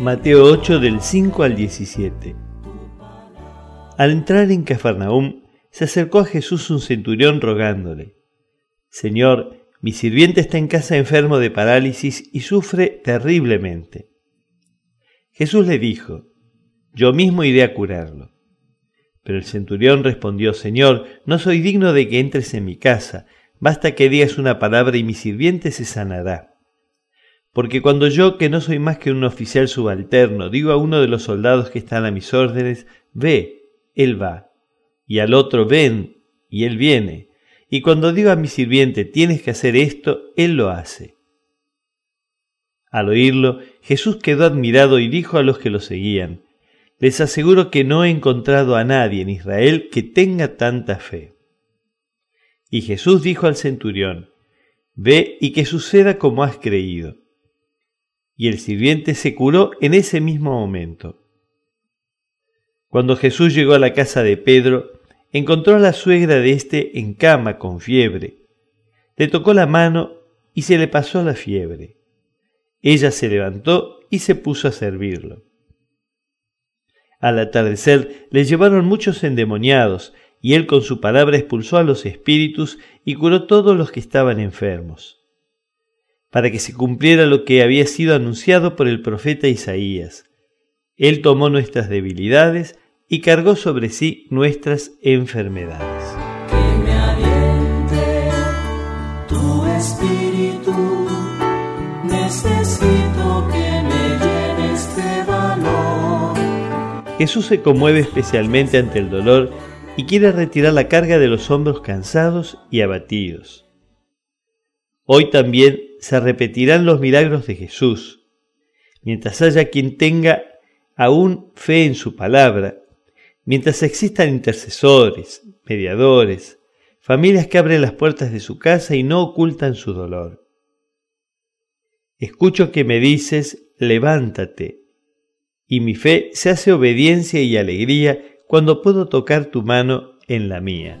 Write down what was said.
Mateo 8 del 5 al 17. Al entrar en Cafarnaúm, se acercó a Jesús un centurión rogándole, Señor, mi sirviente está en casa enfermo de parálisis y sufre terriblemente. Jesús le dijo, Yo mismo iré a curarlo. Pero el centurión respondió, Señor, no soy digno de que entres en mi casa, basta que digas una palabra y mi sirviente se sanará. Porque cuando yo, que no soy más que un oficial subalterno, digo a uno de los soldados que están a mis órdenes, ve, él va, y al otro, ven, y él viene, y cuando digo a mi sirviente, tienes que hacer esto, él lo hace. Al oírlo, Jesús quedó admirado y dijo a los que lo seguían, les aseguro que no he encontrado a nadie en Israel que tenga tanta fe. Y Jesús dijo al centurión, Ve y que suceda como has creído. Y el sirviente se curó en ese mismo momento. Cuando Jesús llegó a la casa de Pedro, encontró a la suegra de éste en cama con fiebre. Le tocó la mano y se le pasó la fiebre. Ella se levantó y se puso a servirlo. Al atardecer le llevaron muchos endemoniados, y él con su palabra expulsó a los espíritus y curó todos los que estaban enfermos, para que se cumpliera lo que había sido anunciado por el profeta Isaías. Él tomó nuestras debilidades y cargó sobre sí nuestras enfermedades. Que me aliente tu espíritu, necesito que me llenes de valor. Jesús se conmueve especialmente ante el dolor y quiere retirar la carga de los hombros cansados y abatidos. Hoy también se repetirán los milagros de Jesús, mientras haya quien tenga aún fe en su palabra Mientras existan intercesores, mediadores, familias que abren las puertas de su casa y no ocultan su dolor. Escucho que me dices, levántate, y mi fe se hace obediencia y alegría cuando puedo tocar tu mano en la mía.